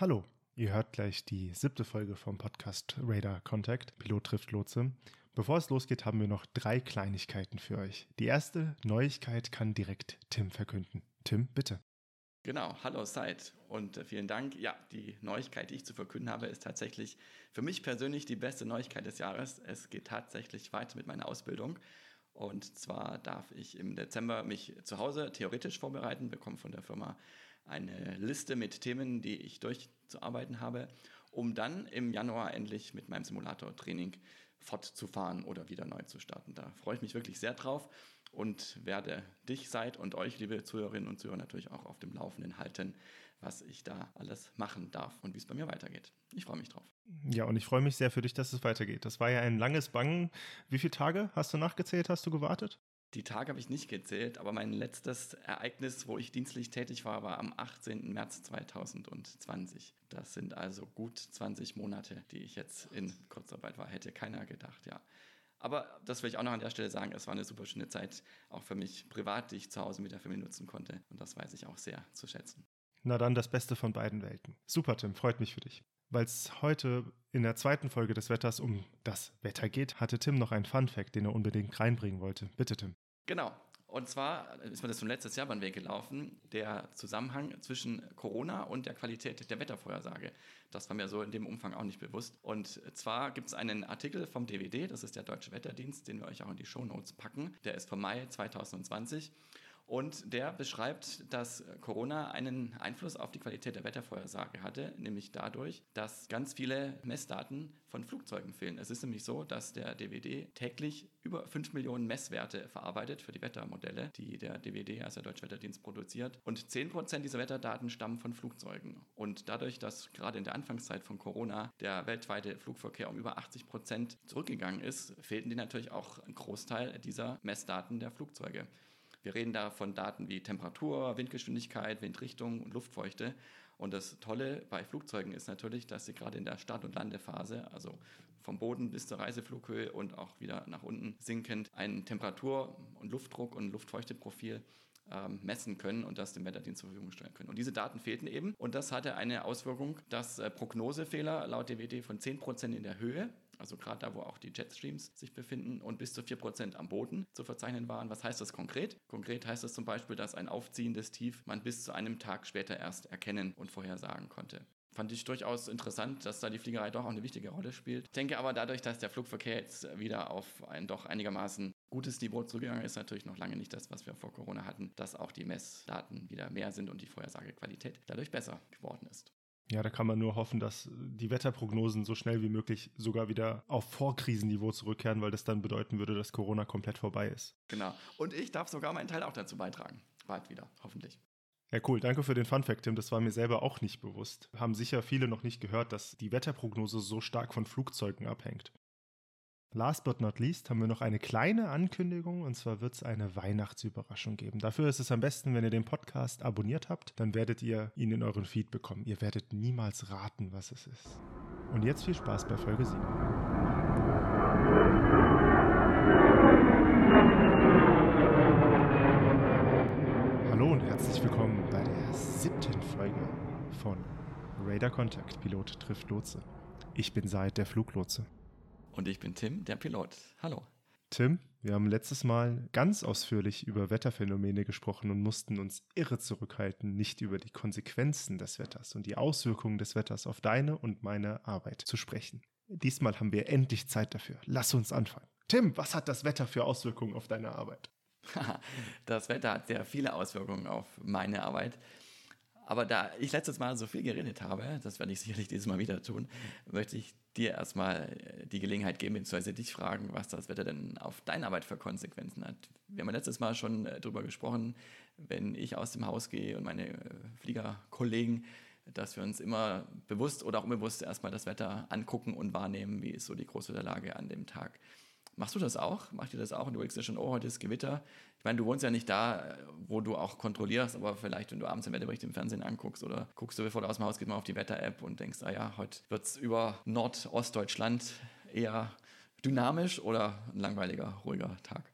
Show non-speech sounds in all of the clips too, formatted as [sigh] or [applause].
Hallo, ihr hört gleich die siebte Folge vom Podcast Radar Contact, Pilot trifft Lotse. Bevor es losgeht, haben wir noch drei Kleinigkeiten für euch. Die erste Neuigkeit kann direkt Tim verkünden. Tim, bitte. Genau, hallo Seid und äh, vielen Dank. Ja, die Neuigkeit, die ich zu verkünden habe, ist tatsächlich für mich persönlich die beste Neuigkeit des Jahres. Es geht tatsächlich weiter mit meiner Ausbildung. Und zwar darf ich im Dezember mich zu Hause theoretisch vorbereiten, bekomme von der Firma eine Liste mit Themen, die ich durchzuarbeiten habe, um dann im Januar endlich mit meinem Simulator-Training fortzufahren oder wieder neu zu starten. Da freue ich mich wirklich sehr drauf und werde dich, Seid und euch, liebe Zuhörerinnen und Zuhörer, natürlich auch auf dem Laufenden halten, was ich da alles machen darf und wie es bei mir weitergeht. Ich freue mich drauf. Ja, und ich freue mich sehr für dich, dass es weitergeht. Das war ja ein langes Bangen. Wie viele Tage hast du nachgezählt, hast du gewartet? Die Tage habe ich nicht gezählt, aber mein letztes Ereignis, wo ich dienstlich tätig war, war am 18. März 2020. Das sind also gut 20 Monate, die ich jetzt in Kurzarbeit war. Hätte keiner gedacht, ja. Aber das will ich auch noch an der Stelle sagen, es war eine super schöne Zeit, auch für mich privat, die ich zu Hause mit der Familie nutzen konnte. Und das weiß ich auch sehr zu schätzen. Na dann das Beste von beiden Welten. Super, Tim, freut mich für dich. Weil es heute in der zweiten Folge des Wetters um das Wetter geht, hatte Tim noch einen Fun-Fact, den er unbedingt reinbringen wollte. Bitte, Tim. Genau. Und zwar ist mir das schon letztes Jahr beim Weg gelaufen, der Zusammenhang zwischen Corona und der Qualität der Wettervorhersage. Das war mir so in dem Umfang auch nicht bewusst. Und zwar gibt es einen Artikel vom DWD, das ist der Deutsche Wetterdienst, den wir euch auch in die Shownotes packen. Der ist vom Mai 2020. Und der beschreibt, dass Corona einen Einfluss auf die Qualität der Wettervorhersage hatte, nämlich dadurch, dass ganz viele Messdaten von Flugzeugen fehlen. Es ist nämlich so, dass der DWD täglich über 5 Millionen Messwerte verarbeitet für die Wettermodelle, die der DWD, also der Deutsche Wetterdienst, produziert. Und 10 Prozent dieser Wetterdaten stammen von Flugzeugen. Und dadurch, dass gerade in der Anfangszeit von Corona der weltweite Flugverkehr um über 80 Prozent zurückgegangen ist, fehlten die natürlich auch ein Großteil dieser Messdaten der Flugzeuge. Wir reden da von Daten wie Temperatur, Windgeschwindigkeit, Windrichtung und Luftfeuchte. Und das Tolle bei Flugzeugen ist natürlich, dass sie gerade in der Start- und Landephase, also vom Boden bis zur Reiseflughöhe und auch wieder nach unten sinkend, einen Temperatur- und Luftdruck- und Luftfeuchteprofil ähm, messen können und das dem Wetterdienst zur Verfügung stellen können. Und diese Daten fehlten eben und das hatte eine Auswirkung, dass äh, Prognosefehler laut DWD von 10% in der Höhe also gerade da, wo auch die Jetstreams sich befinden und bis zu 4% am Boden zu verzeichnen waren. Was heißt das konkret? Konkret heißt das zum Beispiel, dass ein aufziehendes Tief man bis zu einem Tag später erst erkennen und vorhersagen konnte. Fand ich durchaus interessant, dass da die Fliegerei doch auch eine wichtige Rolle spielt. Ich denke aber dadurch, dass der Flugverkehr jetzt wieder auf ein doch einigermaßen gutes Niveau zurückgegangen ist, natürlich noch lange nicht das, was wir vor Corona hatten, dass auch die Messdaten wieder mehr sind und die Vorhersagequalität dadurch besser geworden ist. Ja, da kann man nur hoffen, dass die Wetterprognosen so schnell wie möglich sogar wieder auf Vorkrisenniveau zurückkehren, weil das dann bedeuten würde, dass Corona komplett vorbei ist. Genau. Und ich darf sogar meinen Teil auch dazu beitragen. Bald wieder, hoffentlich. Ja, cool. Danke für den Funfact, Tim. Das war mir selber auch nicht bewusst. Haben sicher viele noch nicht gehört, dass die Wetterprognose so stark von Flugzeugen abhängt. Last but not least haben wir noch eine kleine Ankündigung und zwar wird es eine Weihnachtsüberraschung geben. Dafür ist es am besten, wenn ihr den Podcast abonniert habt, dann werdet ihr ihn in euren Feed bekommen. Ihr werdet niemals raten, was es ist. Und jetzt viel Spaß bei Folge 7. Hallo und herzlich willkommen bei der siebten Folge von Radar Contact Pilot trifft Lotse. Ich bin Seid der Fluglotse. Und ich bin Tim, der Pilot. Hallo. Tim, wir haben letztes Mal ganz ausführlich über Wetterphänomene gesprochen und mussten uns irre zurückhalten, nicht über die Konsequenzen des Wetters und die Auswirkungen des Wetters auf deine und meine Arbeit zu sprechen. Diesmal haben wir endlich Zeit dafür. Lass uns anfangen. Tim, was hat das Wetter für Auswirkungen auf deine Arbeit? [laughs] das Wetter hat sehr viele Auswirkungen auf meine Arbeit. Aber da ich letztes Mal so viel geredet habe, das werde ich sicherlich dieses Mal wieder tun, möchte ich dir erstmal äh, die Gelegenheit geben, beziehungsweise dich fragen, was das Wetter denn auf deine Arbeit für Konsequenzen hat. Wir haben letztes Mal schon äh, darüber gesprochen, wenn ich aus dem Haus gehe und meine äh, Fliegerkollegen, dass wir uns immer bewusst oder auch unbewusst erstmal das Wetter angucken und wahrnehmen, wie ist so die Großwetterlage an dem Tag. Machst du das auch? Macht ihr das auch? Und du denkst ja schon, oh, heute ist Gewitter. Ich meine, du wohnst ja nicht da, wo du auch kontrollierst, aber vielleicht, wenn du abends den Wetterbericht im Fernsehen anguckst oder guckst du, bevor du aus dem Haus gehst, mal auf die Wetter-App und denkst, ah ja, heute wird es über Nordostdeutschland eher dynamisch oder ein langweiliger, ruhiger Tag.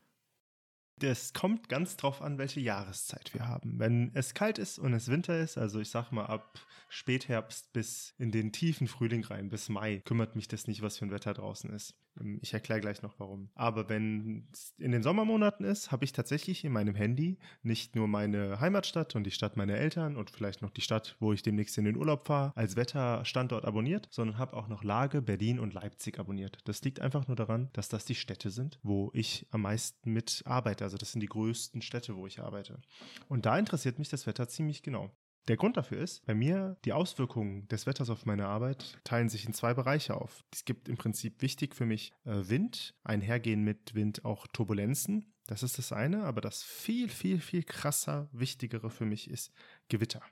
Das kommt ganz drauf an, welche Jahreszeit wir haben. Wenn es kalt ist und es Winter ist, also ich sag mal ab Spätherbst bis in den tiefen Frühling rein, bis Mai, kümmert mich das nicht, was für ein Wetter draußen ist. Ähm, ich erkläre gleich noch warum. Aber wenn es in den Sommermonaten ist, habe ich tatsächlich in meinem Handy nicht nur meine Heimatstadt und die Stadt meiner Eltern und vielleicht noch die Stadt, wo ich demnächst in den Urlaub fahre, als Wetterstandort abonniert, sondern habe auch noch Lage, Berlin und Leipzig abonniert. Das liegt einfach nur daran, dass das die Städte sind, wo ich am meisten mit arbeite. Also das sind die größten Städte, wo ich arbeite. Und da interessiert mich das Wetter ziemlich genau. Der Grund dafür ist, bei mir die Auswirkungen des Wetters auf meine Arbeit teilen sich in zwei Bereiche auf. Es gibt im Prinzip wichtig für mich äh, Wind, einhergehen mit Wind auch Turbulenzen. Das ist das eine, aber das viel, viel, viel krasser, wichtigere für mich ist Gewitter.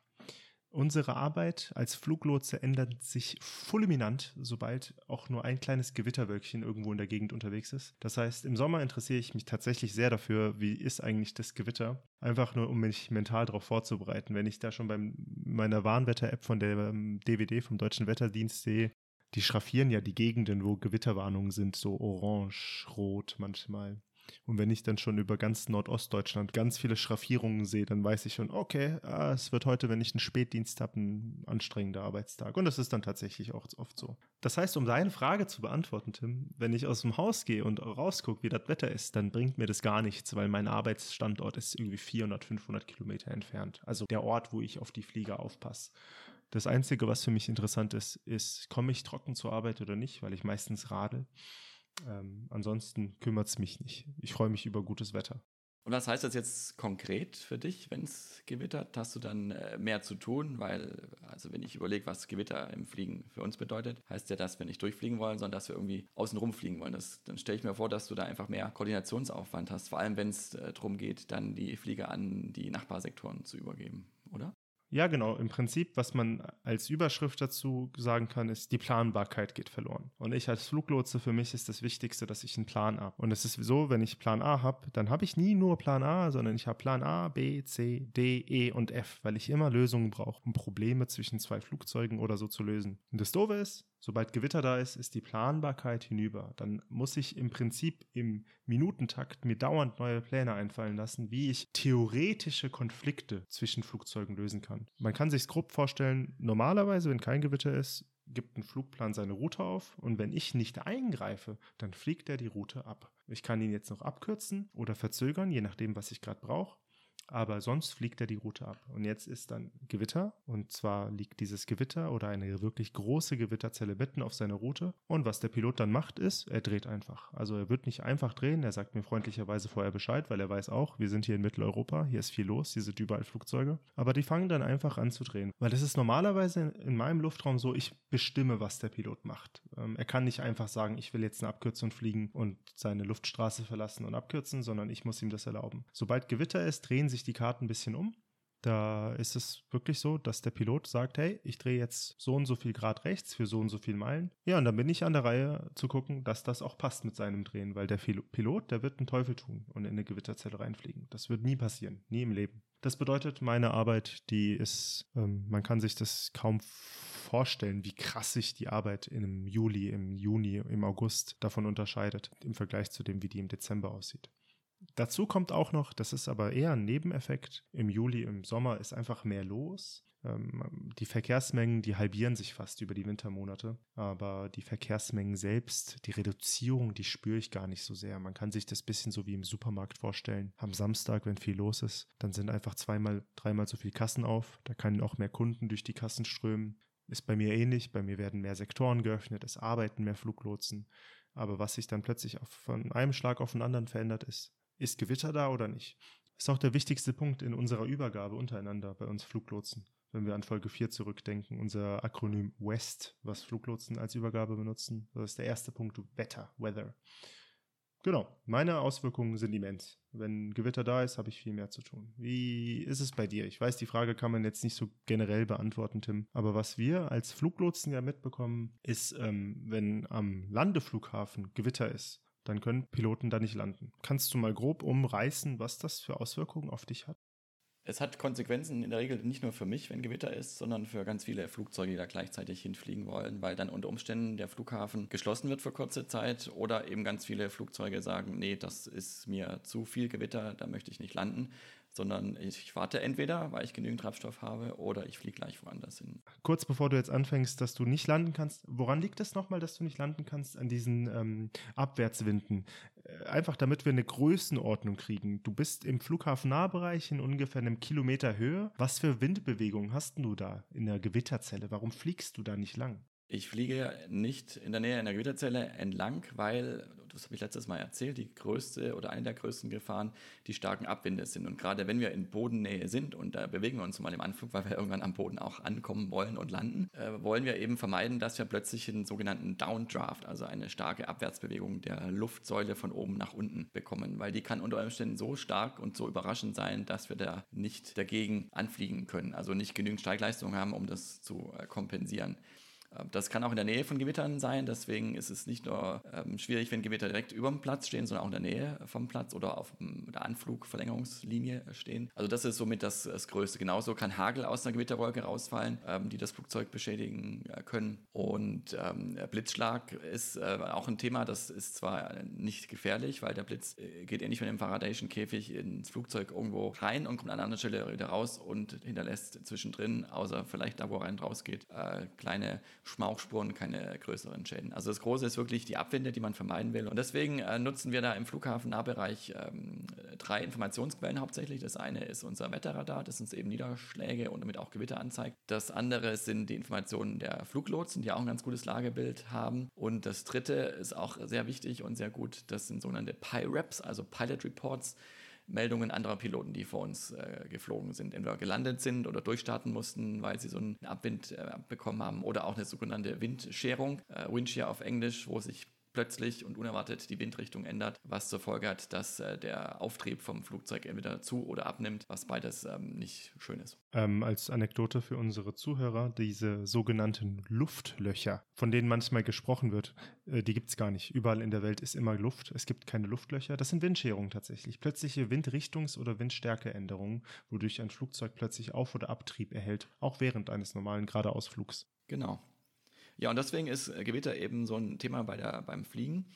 Unsere Arbeit als Fluglotse ändert sich fulminant, sobald auch nur ein kleines Gewitterwölkchen irgendwo in der Gegend unterwegs ist. Das heißt, im Sommer interessiere ich mich tatsächlich sehr dafür, wie ist eigentlich das Gewitter. Einfach nur, um mich mental darauf vorzubereiten. Wenn ich da schon bei meiner Warnwetter-App von der DWD ähm, vom Deutschen Wetterdienst sehe, die schraffieren ja die Gegenden, wo Gewitterwarnungen sind, so orange, rot manchmal. Und wenn ich dann schon über ganz Nordostdeutschland ganz viele Schraffierungen sehe, dann weiß ich schon, okay, ah, es wird heute, wenn ich einen Spätdienst habe, ein anstrengender Arbeitstag. Und das ist dann tatsächlich auch oft so. Das heißt, um deine Frage zu beantworten, Tim, wenn ich aus dem Haus gehe und rausgucke, wie das Wetter ist, dann bringt mir das gar nichts, weil mein Arbeitsstandort ist irgendwie 400, 500 Kilometer entfernt. Also der Ort, wo ich auf die Flieger aufpasse. Das Einzige, was für mich interessant ist, ist, komme ich trocken zur Arbeit oder nicht, weil ich meistens radel. Ähm, ansonsten kümmert es mich nicht. Ich freue mich über gutes Wetter. Und was heißt das jetzt konkret für dich, wenn es gewittert? Hast du dann äh, mehr zu tun? Weil, also wenn ich überlege, was Gewitter im Fliegen für uns bedeutet, heißt ja das, wenn nicht durchfliegen wollen, sondern dass wir irgendwie außenrum fliegen wollen. Das, dann stelle ich mir vor, dass du da einfach mehr Koordinationsaufwand hast, vor allem wenn es äh, darum geht, dann die Flieger an die Nachbarsektoren zu übergeben, oder? Ja, genau. Im Prinzip, was man als Überschrift dazu sagen kann, ist, die Planbarkeit geht verloren. Und ich als Fluglotse, für mich ist das Wichtigste, dass ich einen Plan habe. Und es ist so, wenn ich Plan A habe, dann habe ich nie nur Plan A, sondern ich habe Plan A, B, C, D, E und F, weil ich immer Lösungen brauche, um Probleme zwischen zwei Flugzeugen oder so zu lösen. Und das Doofe ist, Sobald Gewitter da ist, ist die Planbarkeit hinüber. Dann muss ich im Prinzip im Minutentakt mir dauernd neue Pläne einfallen lassen, wie ich theoretische Konflikte zwischen Flugzeugen lösen kann. Man kann sich grob vorstellen, normalerweise, wenn kein Gewitter ist, gibt ein Flugplan seine Route auf und wenn ich nicht eingreife, dann fliegt er die Route ab. Ich kann ihn jetzt noch abkürzen oder verzögern, je nachdem, was ich gerade brauche aber sonst fliegt er die Route ab. Und jetzt ist dann Gewitter und zwar liegt dieses Gewitter oder eine wirklich große Gewitterzelle mitten auf seiner Route und was der Pilot dann macht ist, er dreht einfach. Also er wird nicht einfach drehen, er sagt mir freundlicherweise vorher Bescheid, weil er weiß auch, wir sind hier in Mitteleuropa, hier ist viel los, hier sind überall Flugzeuge, aber die fangen dann einfach an zu drehen, weil es ist normalerweise in meinem Luftraum so, ich bestimme, was der Pilot macht. Ähm, er kann nicht einfach sagen, ich will jetzt eine Abkürzung fliegen und seine Luftstraße verlassen und abkürzen, sondern ich muss ihm das erlauben. Sobald Gewitter ist, drehen sich die Karten ein bisschen um. Da ist es wirklich so, dass der Pilot sagt, hey, ich drehe jetzt so und so viel Grad rechts für so und so viel Meilen. Ja, und dann bin ich an der Reihe zu gucken, dass das auch passt mit seinem Drehen, weil der Pilot, der wird einen Teufel tun und in eine Gewitterzelle reinfliegen. Das wird nie passieren, nie im Leben. Das bedeutet, meine Arbeit, die ist, ähm, man kann sich das kaum vorstellen, wie krass sich die Arbeit im Juli, im Juni, im August davon unterscheidet, im Vergleich zu dem, wie die im Dezember aussieht. Dazu kommt auch noch, das ist aber eher ein Nebeneffekt, im Juli, im Sommer ist einfach mehr los. Ähm, die Verkehrsmengen, die halbieren sich fast über die Wintermonate, aber die Verkehrsmengen selbst, die Reduzierung, die spüre ich gar nicht so sehr. Man kann sich das bisschen so wie im Supermarkt vorstellen. Am Samstag, wenn viel los ist, dann sind einfach zweimal, dreimal so viele Kassen auf. Da können auch mehr Kunden durch die Kassen strömen. Ist bei mir ähnlich. Bei mir werden mehr Sektoren geöffnet, es arbeiten mehr Fluglotsen. Aber was sich dann plötzlich von einem Schlag auf den anderen verändert, ist ist Gewitter da oder nicht? Ist auch der wichtigste Punkt in unserer Übergabe untereinander bei uns Fluglotsen. Wenn wir an Folge 4 zurückdenken, unser Akronym WEST, was Fluglotsen als Übergabe benutzen, das ist der erste Punkt, Wetter, Weather. Genau, meine Auswirkungen sind immens. Wenn Gewitter da ist, habe ich viel mehr zu tun. Wie ist es bei dir? Ich weiß, die Frage kann man jetzt nicht so generell beantworten, Tim. Aber was wir als Fluglotsen ja mitbekommen, ist, ähm, wenn am Landeflughafen Gewitter ist, dann können Piloten da nicht landen. Kannst du mal grob umreißen, was das für Auswirkungen auf dich hat? Es hat Konsequenzen in der Regel nicht nur für mich, wenn Gewitter ist, sondern für ganz viele Flugzeuge, die da gleichzeitig hinfliegen wollen, weil dann unter Umständen der Flughafen geschlossen wird für kurze Zeit oder eben ganz viele Flugzeuge sagen, nee, das ist mir zu viel Gewitter, da möchte ich nicht landen sondern ich warte entweder, weil ich genügend Treibstoff habe, oder ich fliege gleich woanders hin. Kurz bevor du jetzt anfängst, dass du nicht landen kannst, woran liegt es nochmal, dass du nicht landen kannst? An diesen ähm, Abwärtswinden. Äh, einfach damit wir eine Größenordnung kriegen. Du bist im Flughafen-Nahbereich in ungefähr einem Kilometer Höhe. Was für Windbewegungen hast du da in der Gewitterzelle? Warum fliegst du da nicht lang? Ich fliege nicht in der Nähe einer Gewitterzelle entlang, weil, das habe ich letztes Mal erzählt, die größte oder eine der größten Gefahren die starken Abwinde sind. Und gerade wenn wir in Bodennähe sind, und da bewegen wir uns mal im Anflug, weil wir irgendwann am Boden auch ankommen wollen und landen, äh, wollen wir eben vermeiden, dass wir plötzlich einen sogenannten Downdraft, also eine starke Abwärtsbewegung der Luftsäule von oben nach unten bekommen, weil die kann unter Umständen so stark und so überraschend sein, dass wir da nicht dagegen anfliegen können, also nicht genügend Steigleistung haben, um das zu äh, kompensieren. Ähm, das kann auch in der Nähe von Gewittern sein, deswegen ist es nicht nur ähm, schwierig, wenn Gewitter direkt über dem Platz stehen, sondern auch in der Nähe vom Platz oder auf der Anflugverlängerungslinie stehen. Also das ist somit das, das Größte. Genauso kann Hagel aus einer Gewitterwolke rausfallen, ähm, die das Flugzeug beschädigen äh, können. Und ähm, Blitzschlag ist äh, auch ein Thema, das ist zwar nicht gefährlich, weil der Blitz äh, geht ähnlich wie dem Faradayschen Käfig ins Flugzeug irgendwo rein und kommt an einer anderen Stelle wieder raus und hinterlässt zwischendrin, außer vielleicht da, wo er rein rausgeht, äh, kleine Schmauchspuren, keine größeren Schäden. Also das Große ist wirklich die Abwinde, die man vermeiden will. Und deswegen äh, nutzen wir da im Flughafennahbereich ähm, drei Informationsquellen hauptsächlich. Das eine ist unser Wetterradar, das uns eben Niederschläge und damit auch Gewitter anzeigt. Das andere sind die Informationen der Fluglotsen, die auch ein ganz gutes Lagebild haben. Und das dritte ist auch sehr wichtig und sehr gut. Das sind sogenannte PIREPs, also Pilot Reports. Meldungen anderer Piloten, die vor uns äh, geflogen sind, entweder gelandet sind oder durchstarten mussten, weil sie so einen Abwind äh, bekommen haben oder auch eine sogenannte Windscherung, äh, Windshear auf Englisch, wo sich plötzlich und unerwartet die Windrichtung ändert, was zur Folge hat, dass äh, der Auftrieb vom Flugzeug entweder zu oder abnimmt, was beides ähm, nicht schön ist. Ähm, als Anekdote für unsere Zuhörer, diese sogenannten Luftlöcher, von denen manchmal gesprochen wird, äh, die gibt es gar nicht. Überall in der Welt ist immer Luft. Es gibt keine Luftlöcher. Das sind Windscherungen tatsächlich. Plötzliche Windrichtungs- oder Windstärkeänderungen, wodurch ein Flugzeug plötzlich Auf- oder Abtrieb erhält, auch während eines normalen Geradeausflugs. Genau. Ja, und deswegen ist äh, Gewitter eben so ein Thema bei der, beim Fliegen.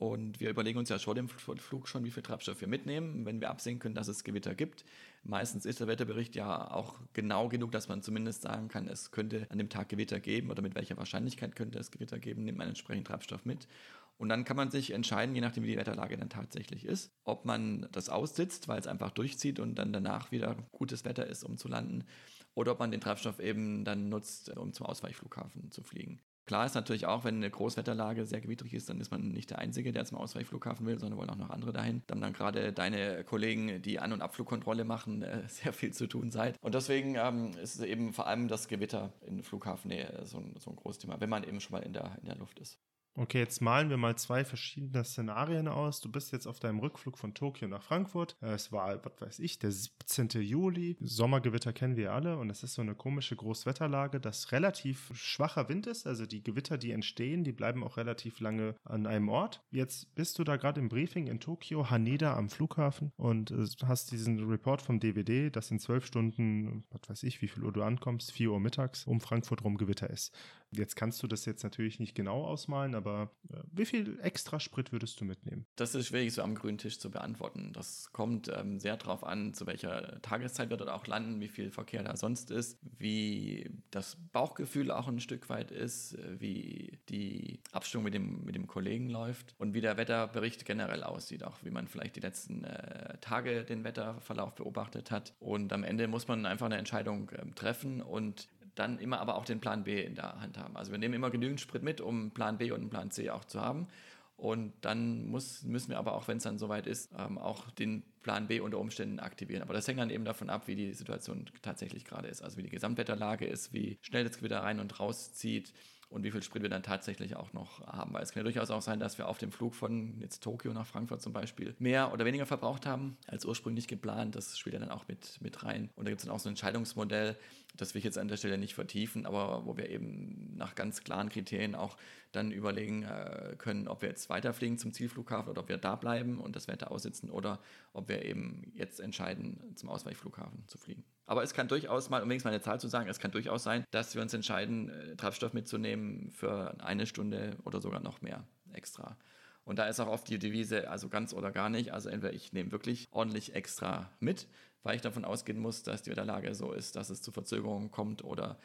Und wir überlegen uns ja vor dem Flug schon, wie viel Treibstoff wir mitnehmen, wenn wir absehen können, dass es Gewitter gibt. Meistens ist der Wetterbericht ja auch genau genug, dass man zumindest sagen kann, es könnte an dem Tag Gewitter geben oder mit welcher Wahrscheinlichkeit könnte es Gewitter geben, nimmt man entsprechend Treibstoff mit. Und dann kann man sich entscheiden, je nachdem, wie die Wetterlage dann tatsächlich ist, ob man das aussitzt, weil es einfach durchzieht und dann danach wieder gutes Wetter ist, um zu landen, oder ob man den Treibstoff eben dann nutzt, um zum Ausweichflughafen zu fliegen. Klar ist natürlich auch, wenn eine Großwetterlage sehr gewidrig ist, dann ist man nicht der Einzige, der zum Ausweichflughafen will, sondern wollen auch noch andere dahin. Dann dann gerade deine Kollegen, die An- und Abflugkontrolle machen, äh, [laughs] sehr viel zu tun seid. Und deswegen ähm, ist eben vor allem das Gewitter in Flughafennähe so ein, so ein großes Thema, wenn man eben schon mal in der, in der Luft ist. Okay, jetzt malen wir mal zwei verschiedene Szenarien aus. Du bist jetzt auf deinem Rückflug von Tokio nach Frankfurt. Äh, es war, was weiß ich, der 17. Juli. Sommergewitter kennen wir alle und es ist so eine komische Großwetterlage, dass relativ schwacher Wind ist. Also die Gewitter, die entstehen, die bleiben auch relativ lange an einem Ort. Jetzt bist du da gerade im Briefing in Tokio, Haneda am Flughafen und äh, hast diesen Report vom DVD, dass in zwölf Stunden, was weiß ich, wie viel Uhr du ankommst, 4 Uhr mittags, um Frankfurt rum Gewitter ist. Jetzt kannst du das jetzt natürlich nicht genau ausmalen, aber äh, wie viel extra Sprit würdest du mitnehmen? Das ist schwierig so am grünen Tisch zu beantworten. Das kommt ähm, sehr darauf an, zu welcher Tageszeit wird er auch landen, wie viel Verkehr da sonst ist, wie das Bauchgefühl auch ein Stück weit ist, äh, wie die Abstimmung mit dem, mit dem Kollegen läuft und wie der Wetterbericht generell aussieht, auch wie man vielleicht die letzten äh, Tage den Wetterverlauf beobachtet hat. Und am Ende muss man einfach eine Entscheidung äh, treffen und dann immer aber auch den Plan B in der Hand haben. Also wir nehmen immer genügend Sprit mit, um Plan B und Plan C auch zu haben. Und dann muss, müssen wir aber auch, wenn es dann soweit ist, ähm, auch den Plan B unter Umständen aktivieren. Aber das hängt dann eben davon ab, wie die Situation tatsächlich gerade ist. Also wie die Gesamtwetterlage ist, wie schnell das Gewitter rein und raus zieht und wie viel Sprit wir dann tatsächlich auch noch haben. Weil es kann ja durchaus auch sein, dass wir auf dem Flug von jetzt Tokio nach Frankfurt zum Beispiel mehr oder weniger verbraucht haben als ursprünglich geplant. Das spielt ja dann auch mit, mit rein. Und da gibt es dann auch so ein Entscheidungsmodell, das will ich jetzt an der Stelle nicht vertiefen, aber wo wir eben nach ganz klaren Kriterien auch dann überlegen äh, können, ob wir jetzt weiterfliegen zum Zielflughafen oder ob wir da bleiben und das Wetter aussitzen oder ob wir eben jetzt entscheiden, zum Ausweichflughafen zu fliegen. Aber es kann durchaus mal, um wenigstens mal eine Zahl zu sagen, es kann durchaus sein, dass wir uns entscheiden, äh, Treibstoff mitzunehmen für eine Stunde oder sogar noch mehr extra. Und da ist auch oft die Devise, also ganz oder gar nicht. Also entweder ich nehme wirklich ordentlich extra mit, weil ich davon ausgehen muss, dass die Wetterlage so ist, dass es zu Verzögerungen kommt oder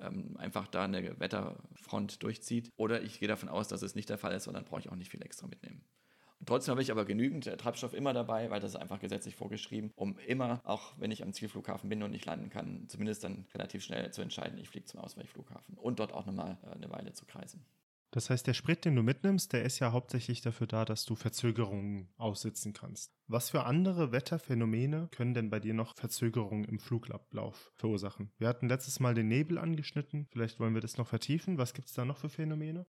ähm, einfach da eine Wetterfront durchzieht. Oder ich gehe davon aus, dass es nicht der Fall ist und dann brauche ich auch nicht viel extra mitnehmen. Trotzdem habe ich aber genügend äh, Treibstoff immer dabei, weil das ist einfach gesetzlich vorgeschrieben, um immer, auch wenn ich am Zielflughafen bin und nicht landen kann, zumindest dann relativ schnell zu entscheiden, ich fliege zum Ausweichflughafen und dort auch nochmal äh, eine Weile zu kreisen. Das heißt, der Sprit, den du mitnimmst, der ist ja hauptsächlich dafür da, dass du Verzögerungen aussitzen kannst. Was für andere Wetterphänomene können denn bei dir noch Verzögerungen im Flugablauf verursachen? Wir hatten letztes Mal den Nebel angeschnitten. Vielleicht wollen wir das noch vertiefen. Was gibt es da noch für Phänomene?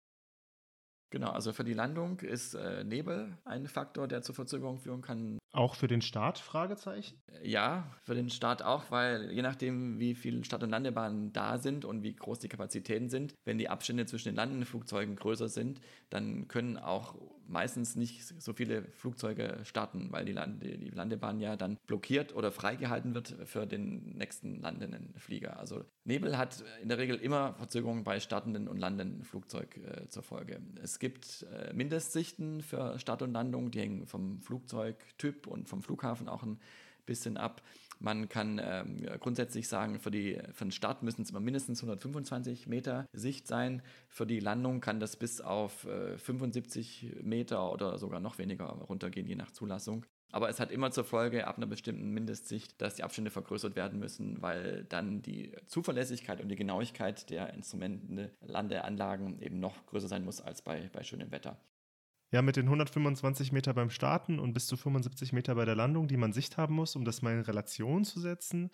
Genau, also für die Landung ist äh, Nebel ein Faktor, der zur Verzögerung führen kann. Auch für den Start? Fragezeichen? Ja, für den Start auch, weil je nachdem, wie viele Start- und Landebahnen da sind und wie groß die Kapazitäten sind, wenn die Abstände zwischen den landenden Flugzeugen größer sind, dann können auch meistens nicht so viele Flugzeuge starten, weil die, Lande, die Landebahn ja dann blockiert oder freigehalten wird für den nächsten landenden Flieger. Also Nebel hat in der Regel immer Verzögerungen bei startenden und landenden Flugzeug äh, zur Folge. Es gibt äh, Mindestsichten für Start und Landung, die hängen vom Flugzeugtyp und vom Flughafen auch ein bisschen ab. Man kann ähm, grundsätzlich sagen, für, die, für den Start müssen es immer mindestens 125 Meter Sicht sein. Für die Landung kann das bis auf äh, 75 Meter oder sogar noch weniger runtergehen, je nach Zulassung. Aber es hat immer zur Folge, ab einer bestimmten Mindestsicht, dass die Abstände vergrößert werden müssen, weil dann die Zuverlässigkeit und die Genauigkeit der Instrumente, Landeanlagen eben noch größer sein muss als bei, bei schönem Wetter. Ja, mit den 125 Meter beim Starten und bis zu 75 Meter bei der Landung, die man Sicht haben muss, um das mal in Relation zu setzen.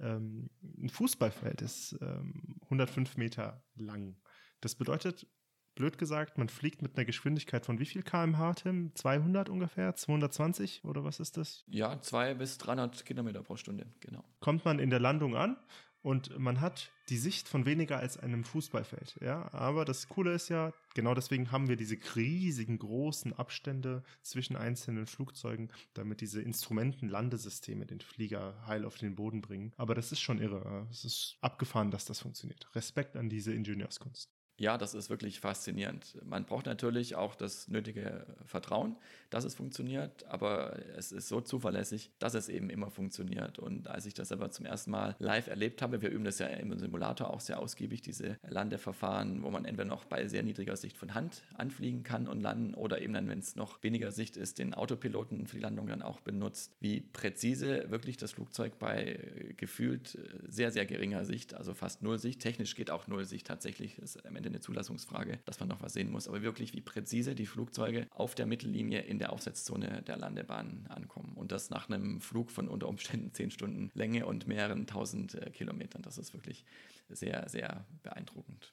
Ähm, ein Fußballfeld ist ähm, 105 Meter lang. Das bedeutet, blöd gesagt, man fliegt mit einer Geschwindigkeit von wie viel kmh, Tim? 200 ungefähr? 220 oder was ist das? Ja, 200 bis 300 Kilometer pro Stunde, genau. Kommt man in der Landung an und man hat die Sicht von weniger als einem Fußballfeld. Ja, aber das Coole ist ja, genau deswegen haben wir diese riesigen großen Abstände zwischen einzelnen Flugzeugen, damit diese Instrumentenlandesysteme den Flieger heil auf den Boden bringen. Aber das ist schon irre. Es ist abgefahren, dass das funktioniert. Respekt an diese Ingenieurskunst. Ja, das ist wirklich faszinierend. Man braucht natürlich auch das nötige Vertrauen, dass es funktioniert, aber es ist so zuverlässig, dass es eben immer funktioniert. Und als ich das aber zum ersten Mal live erlebt habe, wir üben das ja im Simulator auch sehr ausgiebig, diese Landeverfahren, wo man entweder noch bei sehr niedriger Sicht von Hand anfliegen kann und landen oder eben dann, wenn es noch weniger Sicht ist, den Autopiloten für die Landung dann auch benutzt, wie präzise wirklich das Flugzeug bei gefühlt sehr, sehr geringer Sicht, also fast Null Sicht, technisch geht auch Null Sicht tatsächlich, ist am Ende eine Zulassungsfrage, dass man noch was sehen muss, aber wirklich wie präzise die Flugzeuge auf der Mittellinie in der Aufsetzzone der Landebahn ankommen. Und das nach einem Flug von unter Umständen zehn Stunden Länge und mehreren tausend äh, Kilometern. Das ist wirklich sehr, sehr beeindruckend.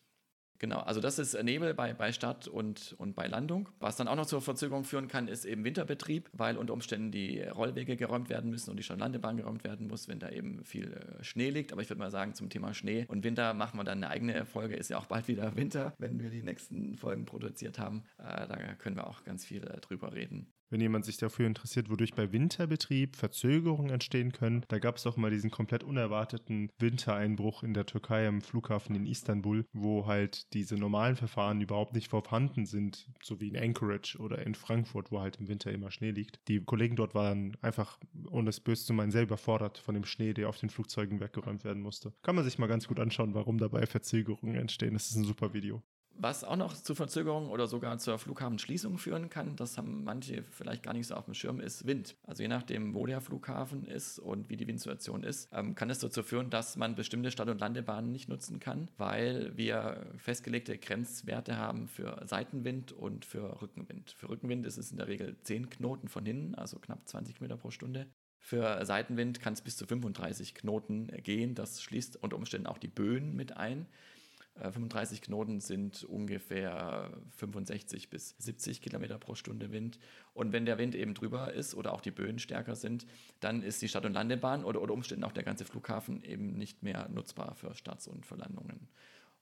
Genau, also das ist Nebel bei, bei Start und, und bei Landung. Was dann auch noch zur Verzögerung führen kann, ist eben Winterbetrieb, weil unter Umständen die Rollwege geräumt werden müssen und die Landebahn geräumt werden muss, wenn da eben viel äh, Schnee liegt. Aber ich würde mal sagen, zum Thema Schnee und Winter machen wir dann eine eigene Folge. Ist ja auch bald wieder Winter, wenn wir die nächsten Folgen produziert haben. Äh, da können wir auch ganz viel äh, drüber reden wenn jemand sich dafür interessiert, wodurch bei Winterbetrieb Verzögerungen entstehen können. Da gab es doch mal diesen komplett unerwarteten Wintereinbruch in der Türkei am Flughafen in Istanbul, wo halt diese normalen Verfahren überhaupt nicht vorhanden sind, so wie in Anchorage oder in Frankfurt, wo halt im Winter immer Schnee liegt. Die Kollegen dort waren einfach, ohne es böse zu meinen, sehr überfordert von dem Schnee, der auf den Flugzeugen weggeräumt werden musste. Kann man sich mal ganz gut anschauen, warum dabei Verzögerungen entstehen. Das ist ein super Video. Was auch noch zu Verzögerungen oder sogar zur Flughafenschließung führen kann, das haben manche vielleicht gar nicht so auf dem Schirm, ist Wind. Also je nachdem, wo der Flughafen ist und wie die Windsituation ist, ähm, kann es dazu führen, dass man bestimmte Start- und Landebahnen nicht nutzen kann, weil wir festgelegte Grenzwerte haben für Seitenwind und für Rückenwind. Für Rückenwind ist es in der Regel 10 Knoten von hinten, also knapp 20 Meter pro Stunde. Für Seitenwind kann es bis zu 35 Knoten gehen. Das schließt unter Umständen auch die Böen mit ein. 35 äh, Knoten sind ungefähr 65 bis 70 Kilometer pro Stunde Wind. Und wenn der Wind eben drüber ist oder auch die Böen stärker sind, dann ist die Stadt- und Landebahn oder unter Umständen auch der ganze Flughafen eben nicht mehr nutzbar für Starts und für Landungen.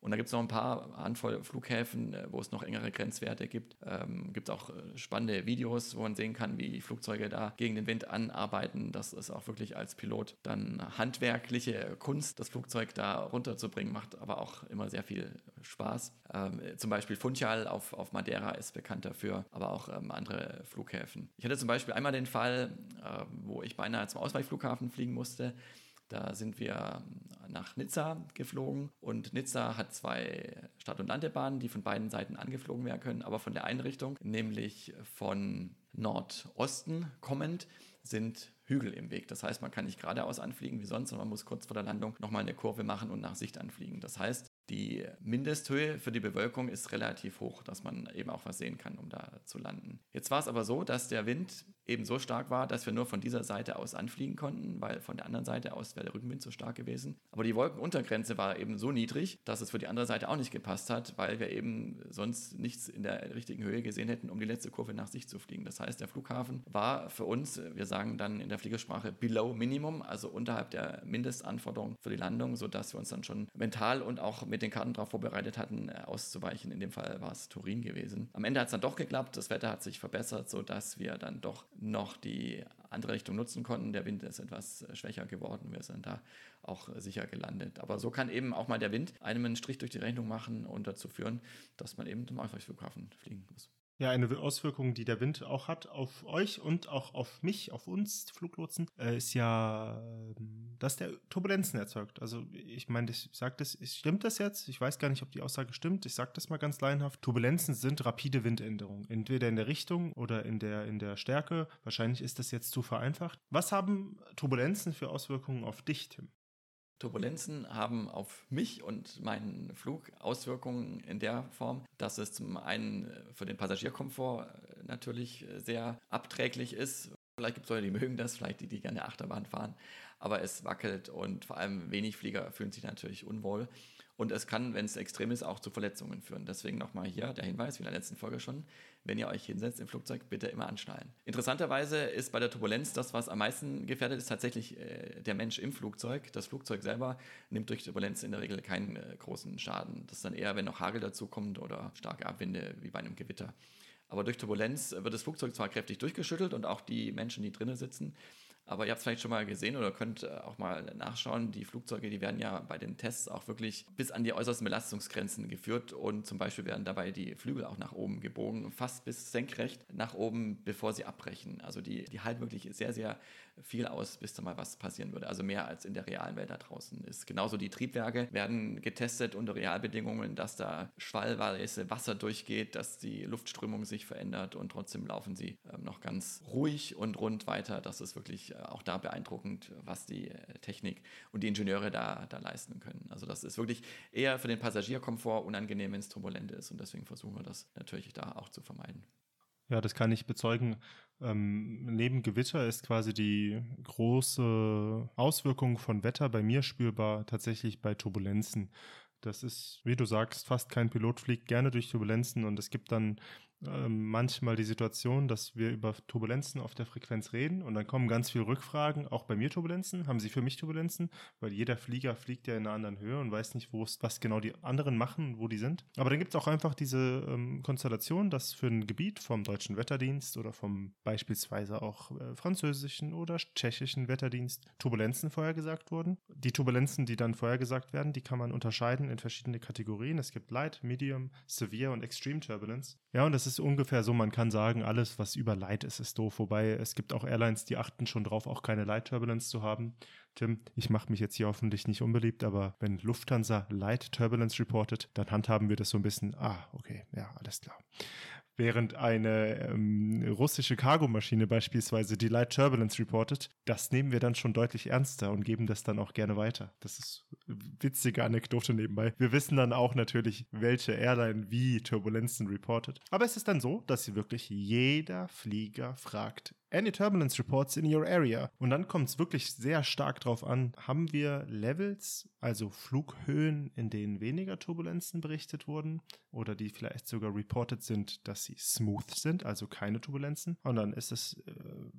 Und da gibt es noch ein paar Handvoll Flughäfen, äh, wo es noch engere Grenzwerte gibt. Ähm, gibt auch äh, spannende Videos, wo man sehen kann, wie Flugzeuge da gegen den Wind anarbeiten. Das ist auch wirklich als Pilot dann handwerkliche Kunst, das Flugzeug da runterzubringen, macht aber auch immer sehr viel Spaß. Ähm, zum Beispiel Funchal auf, auf Madeira ist bekannt dafür, aber auch ähm, andere Flughäfen. Ich hatte zum Beispiel einmal den Fall, äh, wo ich beinahe zum Ausweichflughafen fliegen musste. Da sind wir nach Nizza geflogen und Nizza hat zwei Start- und Landebahnen, die von beiden Seiten angeflogen werden können, aber von der Einrichtung, nämlich von Nordosten kommend, sind Hügel im Weg. Das heißt, man kann nicht geradeaus anfliegen wie sonst, sondern man muss kurz vor der Landung nochmal eine Kurve machen und nach Sicht anfliegen. Das heißt, die Mindesthöhe für die Bewölkung ist relativ hoch, dass man eben auch was sehen kann, um da zu landen. Jetzt war es aber so, dass der Wind eben so stark war, dass wir nur von dieser Seite aus anfliegen konnten, weil von der anderen Seite aus wäre der Rückenwind so stark gewesen. Aber die Wolkenuntergrenze war eben so niedrig, dass es für die andere Seite auch nicht gepasst hat, weil wir eben sonst nichts in der richtigen Höhe gesehen hätten, um die letzte Kurve nach sich zu fliegen. Das heißt, der Flughafen war für uns, wir sagen dann in der Fliegersprache below Minimum, also unterhalb der Mindestanforderung für die Landung, sodass wir uns dann schon mental und auch mit den Karten darauf vorbereitet hatten, äh, auszuweichen. In dem Fall war es Turin gewesen. Am Ende hat es dann doch geklappt. Das Wetter hat sich verbessert, sodass wir dann doch noch die andere Richtung nutzen konnten. Der Wind ist etwas äh, schwächer geworden. Wir sind da auch sicher gelandet. Aber so kann eben auch mal der Wind einem einen Strich durch die Rechnung machen und dazu führen, dass man eben zum Ausweichflughafen fliegen muss. Ja, eine Auswirkung, die der Wind auch hat auf euch und auch auf mich, auf uns Fluglotsen, äh, ist ja, ähm, dass der Turbulenzen erzeugt. Also ich meine, ich sage das, stimmt das jetzt? Ich weiß gar nicht, ob die Aussage stimmt. Ich sage das mal ganz laienhaft. Turbulenzen sind rapide Windänderungen, entweder in der Richtung oder in der in der Stärke. Wahrscheinlich ist das jetzt zu vereinfacht. Was haben Turbulenzen für Auswirkungen auf dich, Tim? Turbulenzen haben auf mich und meinen Flug Auswirkungen in der Form, dass es zum einen für den Passagierkomfort natürlich sehr abträglich ist. Vielleicht gibt es Leute, die mögen das, vielleicht die, die gerne Achterbahn fahren, aber es wackelt und vor allem wenig Flieger fühlen sich natürlich unwohl. Und es kann, wenn es extrem ist, auch zu Verletzungen führen. Deswegen nochmal hier der Hinweis, wie in der letzten Folge schon, wenn ihr euch hinsetzt im Flugzeug, bitte immer anschnallen. Interessanterweise ist bei der Turbulenz das, was am meisten gefährdet ist, tatsächlich äh, der Mensch im Flugzeug. Das Flugzeug selber nimmt durch Turbulenz in der Regel keinen äh, großen Schaden. Das ist dann eher, wenn noch Hagel dazukommt oder starke Abwinde wie bei einem Gewitter. Aber durch Turbulenz wird das Flugzeug zwar kräftig durchgeschüttelt und auch die Menschen, die drinnen sitzen, aber ihr habt es vielleicht schon mal gesehen oder könnt äh, auch mal nachschauen. Die Flugzeuge, die werden ja bei den Tests auch wirklich bis an die äußersten Belastungsgrenzen geführt und zum Beispiel werden dabei die Flügel auch nach oben gebogen, fast bis senkrecht nach oben, bevor sie abbrechen. Also die, die halten wirklich sehr, sehr viel aus, bis da mal was passieren würde. Also mehr als in der realen Welt da draußen ist. Genauso die Triebwerke werden getestet unter Realbedingungen, dass da schwallweise Wasser durchgeht, dass die Luftströmung sich verändert und trotzdem laufen sie äh, noch ganz ruhig und rund weiter. Das ist wirklich äh, auch da beeindruckend, was die äh, Technik und die Ingenieure da, da leisten können. Also das ist wirklich eher für den Passagierkomfort unangenehm, wenn es turbulent ist und deswegen versuchen wir das natürlich da auch zu vermeiden. Ja, das kann ich bezeugen. Ähm, neben Gewitter ist quasi die große Auswirkung von Wetter bei mir spürbar tatsächlich bei Turbulenzen. Das ist, wie du sagst, fast kein Pilot fliegt gerne durch Turbulenzen und es gibt dann manchmal die Situation, dass wir über Turbulenzen auf der Frequenz reden und dann kommen ganz viele Rückfragen, auch bei mir Turbulenzen, haben Sie für mich Turbulenzen? Weil jeder Flieger fliegt ja in einer anderen Höhe und weiß nicht, wo es, was genau die anderen machen, wo die sind. Aber dann gibt es auch einfach diese ähm, Konstellation, dass für ein Gebiet vom deutschen Wetterdienst oder vom beispielsweise auch äh, französischen oder tschechischen Wetterdienst Turbulenzen vorhergesagt wurden. Die Turbulenzen, die dann vorhergesagt werden, die kann man unterscheiden in verschiedene Kategorien. Es gibt Light, Medium, Severe und Extreme Turbulence. Ja, und das ist ungefähr so, man kann sagen, alles, was über Light ist, ist doof. Wobei es gibt auch Airlines, die achten schon drauf, auch keine Light Turbulence zu haben. Tim, ich mache mich jetzt hier hoffentlich nicht unbeliebt, aber wenn Lufthansa Light Turbulence reportet, dann handhaben wir das so ein bisschen, ah, okay, ja, alles klar während eine ähm, russische Cargomaschine beispielsweise die Light Turbulence reportet, das nehmen wir dann schon deutlich ernster und geben das dann auch gerne weiter. Das ist witzige Anekdote nebenbei. Wir wissen dann auch natürlich, welche Airline wie Turbulenzen reportet. Aber es ist dann so, dass wirklich jeder Flieger fragt, Any Turbulence Reports in your area. Und dann kommt es wirklich sehr stark drauf an, haben wir Levels, also Flughöhen, in denen weniger Turbulenzen berichtet wurden oder die vielleicht sogar reported sind, dass sie smooth sind, also keine Turbulenzen. Und dann ist es äh,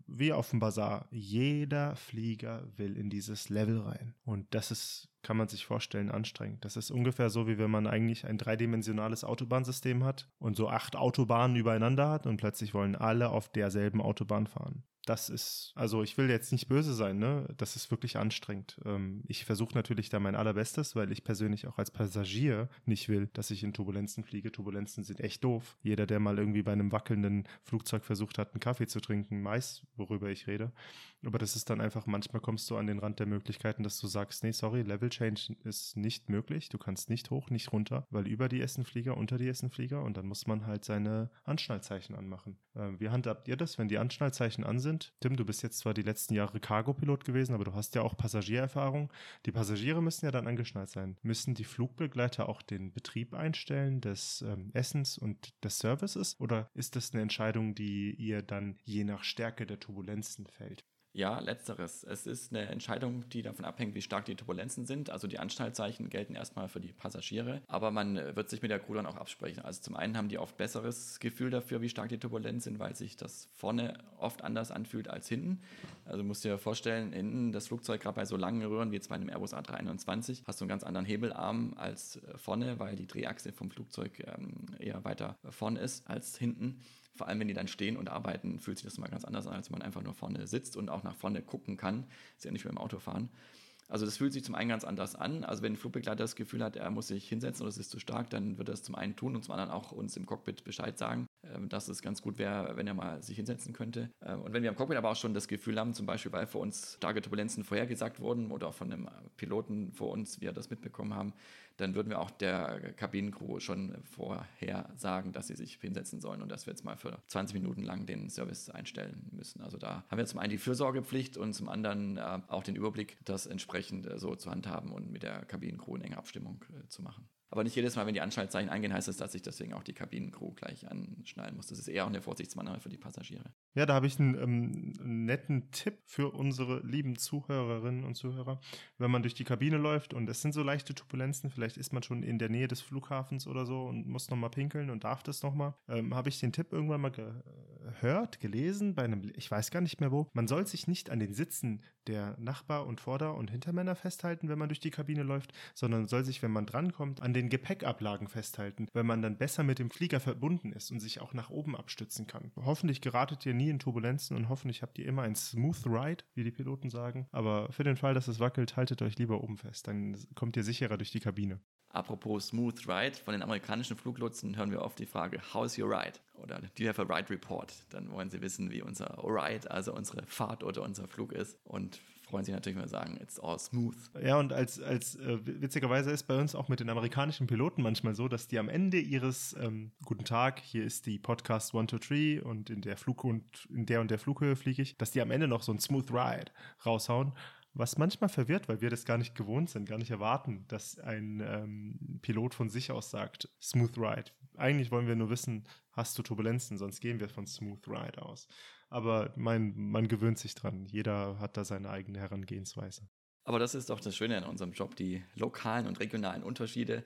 wie auf dem Bazar, jeder Flieger will in dieses Level rein. Und das ist kann man sich vorstellen, anstrengend. Das ist ungefähr so, wie wenn man eigentlich ein dreidimensionales Autobahnsystem hat und so acht Autobahnen übereinander hat und plötzlich wollen alle auf derselben Autobahn fahren das ist, also ich will jetzt nicht böse sein, ne? Das ist wirklich anstrengend. Ähm, ich versuche natürlich da mein allerbestes, weil ich persönlich auch als Passagier nicht will, dass ich in Turbulenzen fliege. Turbulenzen sind echt doof. Jeder, der mal irgendwie bei einem wackelnden Flugzeug versucht hat, einen Kaffee zu trinken, weiß, worüber ich rede. Aber das ist dann einfach, manchmal kommst du an den Rand der Möglichkeiten, dass du sagst, nee, sorry, Level Change ist nicht möglich. Du kannst nicht hoch, nicht runter, weil über die Essenflieger, unter die Essenflieger und dann muss man halt seine Anschnallzeichen anmachen. Äh, wie handhabt ihr das, wenn die Anschnallzeichen an sind? Tim, du bist jetzt zwar die letzten Jahre Cargo-Pilot gewesen, aber du hast ja auch Passagiererfahrung. Die Passagiere müssen ja dann angeschnallt sein. Müssen die Flugbegleiter auch den Betrieb einstellen des ähm, Essens und des Services? Oder ist das eine Entscheidung, die ihr dann je nach Stärke der Turbulenzen fällt? Ja, letzteres. Es ist eine Entscheidung, die davon abhängt, wie stark die Turbulenzen sind. Also die Anschnallzeichen gelten erstmal für die Passagiere, aber man wird sich mit der Crew dann auch absprechen. Also zum einen haben die oft besseres Gefühl dafür, wie stark die Turbulenzen sind, weil sich das vorne oft anders anfühlt als hinten. Also musst dir vorstellen, hinten das Flugzeug, gerade bei so langen Röhren wie jetzt bei einem Airbus A321, hast du einen ganz anderen Hebelarm als vorne, weil die Drehachse vom Flugzeug ähm, eher weiter vorne ist als hinten vor allem wenn die dann stehen und arbeiten, fühlt sich das mal ganz anders an, als wenn man einfach nur vorne sitzt und auch nach vorne gucken kann. Ist ja nicht wie im Auto fahren. Also das fühlt sich zum einen ganz anders an. Also wenn ein Flugbegleiter das Gefühl hat, er muss sich hinsetzen oder es ist zu stark, dann wird er es zum einen tun und zum anderen auch uns im Cockpit Bescheid sagen, ähm, dass es ganz gut wäre, wenn er mal sich hinsetzen könnte. Ähm, und wenn wir im Cockpit aber auch schon das Gefühl haben, zum Beispiel, weil für uns starke Turbulenzen vorhergesagt wurden oder auch von einem Piloten vor uns, wir das mitbekommen haben, dann würden wir auch der Kabinencrew schon vorher sagen, dass sie sich hinsetzen sollen und dass wir jetzt mal für 20 Minuten lang den Service einstellen müssen. Also da haben wir zum einen die Fürsorgepflicht und zum anderen äh, auch den Überblick, das entsprechend äh, so zu handhaben und mit der Kabinencrew in enger Abstimmung äh, zu machen. Aber nicht jedes Mal, wenn die Anschaltzeichen eingehen, heißt es, dass ich deswegen auch die Kabinencrew gleich anschnallen muss. Das ist eher auch eine Vorsichtsmaßnahme für die Passagiere. Ja, da habe ich einen, ähm, netten Tipp für unsere lieben Zuhörerinnen und Zuhörer. Wenn man durch die Kabine läuft und es sind so leichte Turbulenzen, vielleicht ist man schon in der Nähe des Flughafens oder so und muss nochmal pinkeln und darf das nochmal, ähm, habe ich den Tipp irgendwann mal gehört, gelesen, bei einem, ich weiß gar nicht mehr wo. Man soll sich nicht an den Sitzen der Nachbar- und Vorder- und Hintermänner festhalten, wenn man durch die Kabine läuft, sondern soll sich, wenn man drankommt, an den Gepäckablagen festhalten, weil man dann besser mit dem Flieger verbunden ist und sich auch nach oben abstützen kann. Hoffentlich geratet ihr nie in Turbulenzen und hoffentlich habt ihr immer ein Smooth Ride, wie die Piloten sagen. Aber für den Fall, dass es wackelt, haltet euch lieber oben fest. Dann kommt ihr sicherer durch die Kabine. Apropos Smooth Ride, von den amerikanischen Fluglotsen hören wir oft die Frage, how's your ride? Oder do you have a ride report? Dann wollen sie wissen, wie unser Ride, also unsere Fahrt oder unser Flug ist. Und freuen sich natürlich, wenn wir sagen, it's all smooth. Ja, und als, als äh, witzigerweise ist bei uns auch mit den amerikanischen Piloten manchmal so, dass die am Ende ihres ähm, Guten Tag, hier ist die Podcast 123 und in der Flug und in der und der Flughöhe fliege ich, dass die am Ende noch so ein Smooth Ride raushauen. Was manchmal verwirrt, weil wir das gar nicht gewohnt sind, gar nicht erwarten, dass ein ähm, Pilot von sich aus sagt, Smooth Ride. Eigentlich wollen wir nur wissen, hast du Turbulenzen, sonst gehen wir von Smooth Ride aus. Aber mein, man gewöhnt sich dran. Jeder hat da seine eigene Herangehensweise. Aber das ist doch das Schöne an unserem Job, die lokalen und regionalen Unterschiede.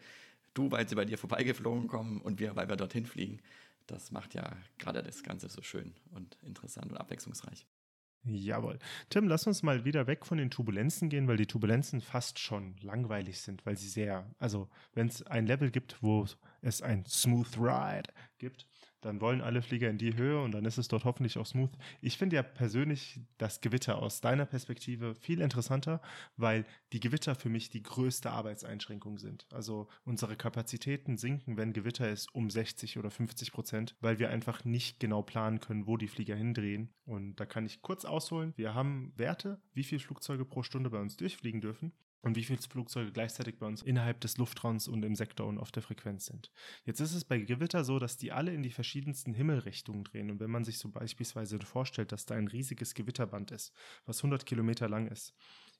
Du, weil sie bei dir vorbeigeflogen kommen und wir, weil wir dorthin fliegen. Das macht ja gerade das Ganze so schön und interessant und abwechslungsreich. Jawohl. Tim, lass uns mal wieder weg von den Turbulenzen gehen, weil die Turbulenzen fast schon langweilig sind, weil sie sehr, also wenn es ein Level gibt, wo es ein Smooth Ride gibt, dann wollen alle Flieger in die Höhe und dann ist es dort hoffentlich auch smooth. Ich finde ja persönlich das Gewitter aus deiner Perspektive viel interessanter, weil die Gewitter für mich die größte Arbeitseinschränkung sind. Also unsere Kapazitäten sinken, wenn Gewitter ist, um 60 oder 50 Prozent, weil wir einfach nicht genau planen können, wo die Flieger hindrehen. Und da kann ich kurz ausholen. Wir haben Werte, wie viele Flugzeuge pro Stunde bei uns durchfliegen dürfen und wie viele Flugzeuge gleichzeitig bei uns innerhalb des Luftraums und im Sektor und auf der Frequenz sind. Jetzt ist es bei Gewitter so, dass die alle in die verschiedensten Himmelrichtungen drehen. Und wenn man sich so beispielsweise vorstellt, dass da ein riesiges Gewitterband ist, was 100 Kilometer lang ist,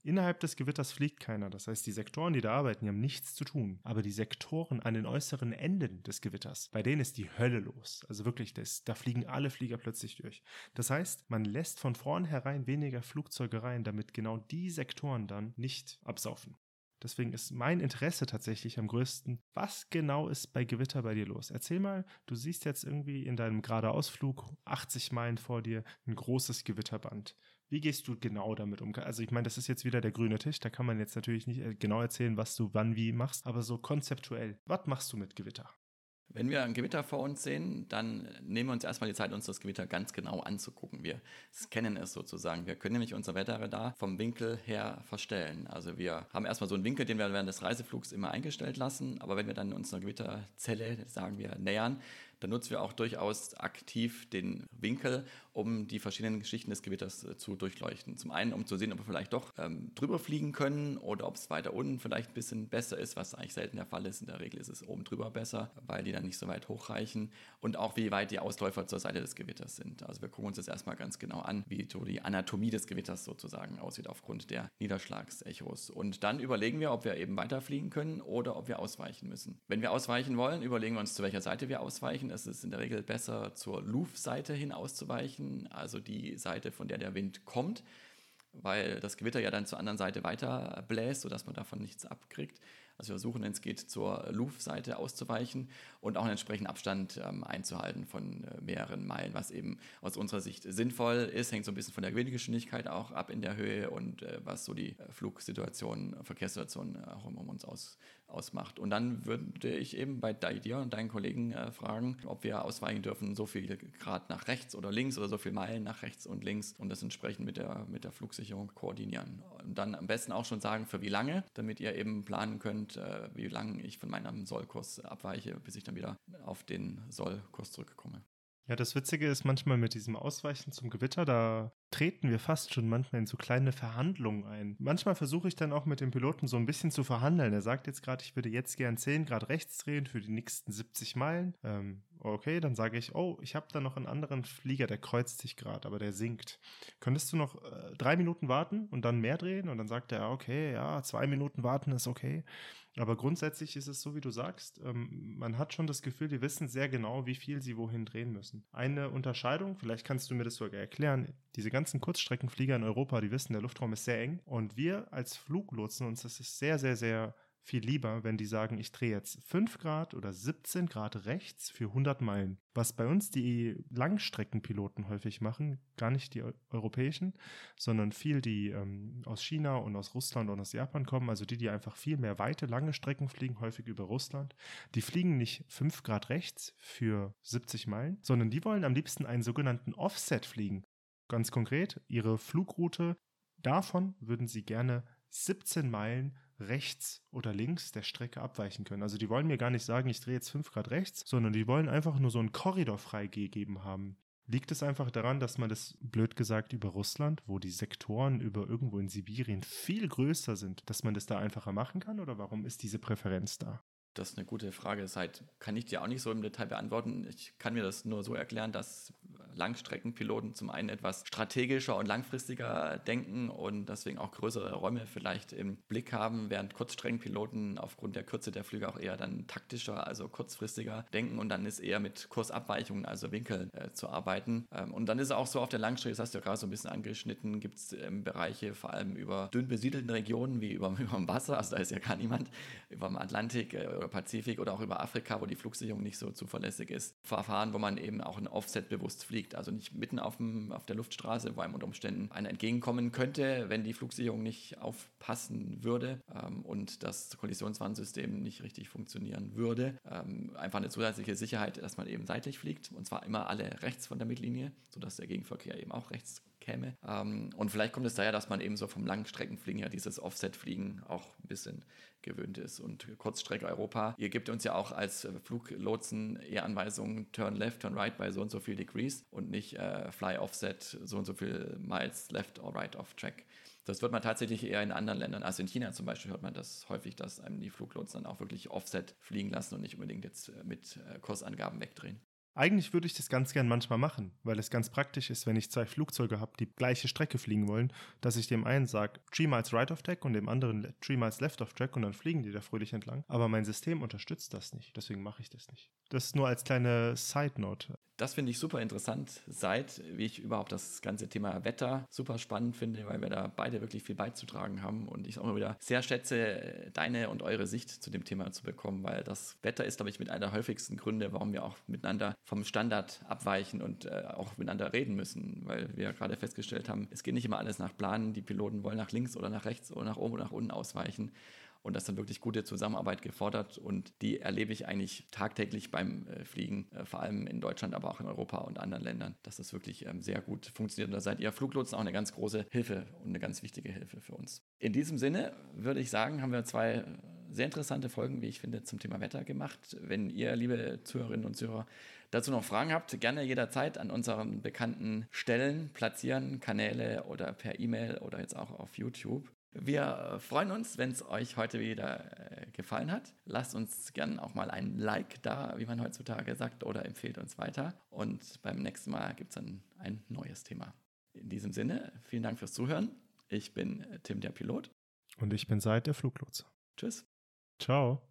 Innerhalb des Gewitters fliegt keiner. Das heißt, die Sektoren, die da arbeiten, die haben nichts zu tun. Aber die Sektoren an den äußeren Enden des Gewitters, bei denen ist die Hölle los. Also wirklich, das, da fliegen alle Flieger plötzlich durch. Das heißt, man lässt von vornherein weniger Flugzeuge rein, damit genau die Sektoren dann nicht absaufen. Deswegen ist mein Interesse tatsächlich am größten. Was genau ist bei Gewitter bei dir los? Erzähl mal, du siehst jetzt irgendwie in deinem Geradeausflug 80 Meilen vor dir ein großes Gewitterband. Wie gehst du genau damit um? Also ich meine, das ist jetzt wieder der grüne Tisch, da kann man jetzt natürlich nicht äh, genau erzählen, was du wann wie machst, aber so konzeptuell, was machst du mit Gewitter? Wenn wir ein Gewitter vor uns sehen, dann nehmen wir uns erstmal die Zeit, uns das Gewitter ganz genau anzugucken. Wir scannen es sozusagen. Wir können nämlich unser Wetterradar vom Winkel her verstellen. Also wir haben erstmal so einen Winkel, den wir während des Reiseflugs immer eingestellt lassen. Aber wenn wir dann uns einer Gewitterzelle, sagen wir, nähern, dann nutzen wir auch durchaus aktiv den Winkel, um die verschiedenen Geschichten des Gewitters äh, zu durchleuchten. Zum einen, um zu sehen, ob wir vielleicht doch ähm, drüber fliegen können oder ob es weiter unten vielleicht ein bisschen besser ist, was eigentlich selten der Fall ist. In der Regel ist es oben drüber besser, weil die dann nicht so weit hochreichen. Und auch, wie weit die Ausläufer zur Seite des Gewitters sind. Also wir gucken uns das erstmal ganz genau an, wie so die Anatomie des Gewitters sozusagen aussieht aufgrund der Niederschlagsechos. Und dann überlegen wir, ob wir eben weiterfliegen können oder ob wir ausweichen müssen. Wenn wir ausweichen wollen, überlegen wir uns, zu welcher Seite wir ausweichen. Es ist in der Regel besser, zur Luftseite hin auszuweichen, also die Seite, von der der Wind kommt, weil das Gewitter ja dann zur anderen Seite weiter bläst, sodass man davon nichts abkriegt. Also wir versuchen, wenn es geht, zur Luftseite auszuweichen und auch einen entsprechenden Abstand ähm, einzuhalten von äh, mehreren Meilen, was eben aus unserer Sicht sinnvoll ist, hängt so ein bisschen von der Windgeschwindigkeit auch ab in der Höhe und äh, was so die äh, Flugsituation, Verkehrssituation auch um, um uns aus, ausmacht. Und dann würde ich eben bei dir und deinen Kollegen äh, fragen, ob wir ausweichen dürfen, so viel Grad nach rechts oder links oder so viel Meilen nach rechts und links und das entsprechend mit der, mit der Flugsicherung koordinieren. Und dann am besten auch schon sagen, für wie lange, damit ihr eben planen könnt, äh, wie lange ich von meinem Sollkurs abweiche, bis ich dann wieder auf den Sollkurs zurückkomme. Ja, das Witzige ist manchmal mit diesem Ausweichen zum Gewitter, da treten wir fast schon manchmal in so kleine Verhandlungen ein. Manchmal versuche ich dann auch mit dem Piloten so ein bisschen zu verhandeln. Er sagt jetzt gerade, ich würde jetzt gern 10 Grad rechts drehen für die nächsten 70 Meilen. Ähm, okay, dann sage ich, oh, ich habe da noch einen anderen Flieger, der kreuzt sich gerade, aber der sinkt. Könntest du noch äh, drei Minuten warten und dann mehr drehen? Und dann sagt er, okay, ja, zwei Minuten warten ist okay. Aber grundsätzlich ist es so, wie du sagst, ähm, man hat schon das Gefühl, die wissen sehr genau, wie viel sie wohin drehen müssen. Eine Unterscheidung, vielleicht kannst du mir das sogar erklären, diese ganzen Kurzstreckenflieger in Europa, die wissen, der Luftraum ist sehr eng und wir als Fluglotsen, uns das ist sehr, sehr, sehr viel lieber, wenn die sagen, ich drehe jetzt 5 Grad oder 17 Grad rechts für 100 Meilen. Was bei uns die Langstreckenpiloten häufig machen, gar nicht die europäischen, sondern viel die ähm, aus China und aus Russland und aus Japan kommen, also die, die einfach viel mehr weite, lange Strecken fliegen, häufig über Russland, die fliegen nicht 5 Grad rechts für 70 Meilen, sondern die wollen am liebsten einen sogenannten Offset fliegen. Ganz konkret, ihre Flugroute, davon würden sie gerne 17 Meilen rechts oder links der Strecke abweichen können. Also die wollen mir gar nicht sagen, ich drehe jetzt 5 Grad rechts, sondern die wollen einfach nur so einen Korridor freigegeben haben. Liegt es einfach daran, dass man das, blöd gesagt, über Russland, wo die Sektoren über irgendwo in Sibirien viel größer sind, dass man das da einfacher machen kann? Oder warum ist diese Präferenz da? Das ist eine gute Frage. Das halt, kann ich dir auch nicht so im Detail beantworten. Ich kann mir das nur so erklären, dass Langstreckenpiloten zum einen etwas strategischer und langfristiger denken und deswegen auch größere Räume vielleicht im Blick haben, während Kurzstreckenpiloten aufgrund der Kürze der Flüge auch eher dann taktischer, also kurzfristiger denken und dann ist eher mit Kursabweichungen, also Winkeln äh, zu arbeiten. Ähm, und dann ist es auch so auf der Langstrecke, das hast du ja gerade so ein bisschen angeschnitten, gibt es ähm, Bereiche vor allem über dünn besiedelten Regionen wie über, [laughs] über dem Wasser, also da ist ja gar niemand, über dem Atlantik äh, oder Pazifik oder auch über Afrika, wo die Flugsicherung nicht so zuverlässig ist, Verfahren, wo man eben auch ein Offset bewusst fliegt liegt, also nicht mitten auf, dem, auf der Luftstraße, wo einem unter Umständen einer entgegenkommen könnte, wenn die Flugsicherung nicht aufpassen würde ähm, und das Kollisionswarnsystem nicht richtig funktionieren würde. Ähm, einfach eine zusätzliche Sicherheit, dass man eben seitlich fliegt und zwar immer alle rechts von der Mittellinie, sodass der Gegenverkehr eben auch rechts käme. Ähm, und vielleicht kommt es daher, dass man eben so vom Langstreckenfliegen ja dieses Offset-Fliegen auch ein bisschen gewöhnt ist. Und Kurzstrecke Europa, ihr gebt uns ja auch als Fluglotsen eher Anweisungen, turn left, turn right bei so und so viel Degrees und nicht äh, fly offset, so und so viel Miles left or right off track. Das wird man tatsächlich eher in anderen Ländern, also in China zum Beispiel hört man das häufig, dass einem die Fluglotsen dann auch wirklich Offset fliegen lassen und nicht unbedingt jetzt äh, mit äh, Kursangaben wegdrehen. Eigentlich würde ich das ganz gern manchmal machen, weil es ganz praktisch ist, wenn ich zwei Flugzeuge habe, die gleiche Strecke fliegen wollen, dass ich dem einen sage, 3 miles right of track und dem anderen 3 miles left of track und dann fliegen die da fröhlich entlang. Aber mein System unterstützt das nicht, deswegen mache ich das nicht. Das nur als kleine Side Note. Das finde ich super interessant, seit wie ich überhaupt das ganze Thema Wetter super spannend finde, weil wir da beide wirklich viel beizutragen haben und ich auch immer wieder sehr schätze, deine und eure Sicht zu dem Thema zu bekommen, weil das Wetter ist, glaube ich, mit einer der häufigsten Gründe, warum wir auch miteinander vom Standard abweichen und äh, auch miteinander reden müssen, weil wir gerade festgestellt haben, es geht nicht immer alles nach Planen. Die Piloten wollen nach links oder nach rechts oder nach oben oder nach unten ausweichen. Und das ist dann wirklich gute Zusammenarbeit gefordert und die erlebe ich eigentlich tagtäglich beim äh, Fliegen, äh, vor allem in Deutschland, aber auch in Europa und anderen Ländern, dass das wirklich ähm, sehr gut funktioniert. Und da seid ihr Fluglotsen auch eine ganz große Hilfe und eine ganz wichtige Hilfe für uns. In diesem Sinne würde ich sagen, haben wir zwei sehr interessante Folgen, wie ich finde, zum Thema Wetter gemacht. Wenn ihr, liebe Zuhörerinnen und Zuhörer, dazu noch Fragen habt, gerne jederzeit an unseren bekannten Stellen platzieren, Kanäle oder per E-Mail oder jetzt auch auf YouTube. Wir freuen uns, wenn es euch heute wieder äh, gefallen hat. Lasst uns gerne auch mal ein Like da, wie man heutzutage sagt, oder empfehlt uns weiter. Und beim nächsten Mal gibt es dann ein neues Thema. In diesem Sinne, vielen Dank fürs Zuhören. Ich bin Tim der Pilot. Und ich bin Seid der Fluglotse. Tschüss. Ciao.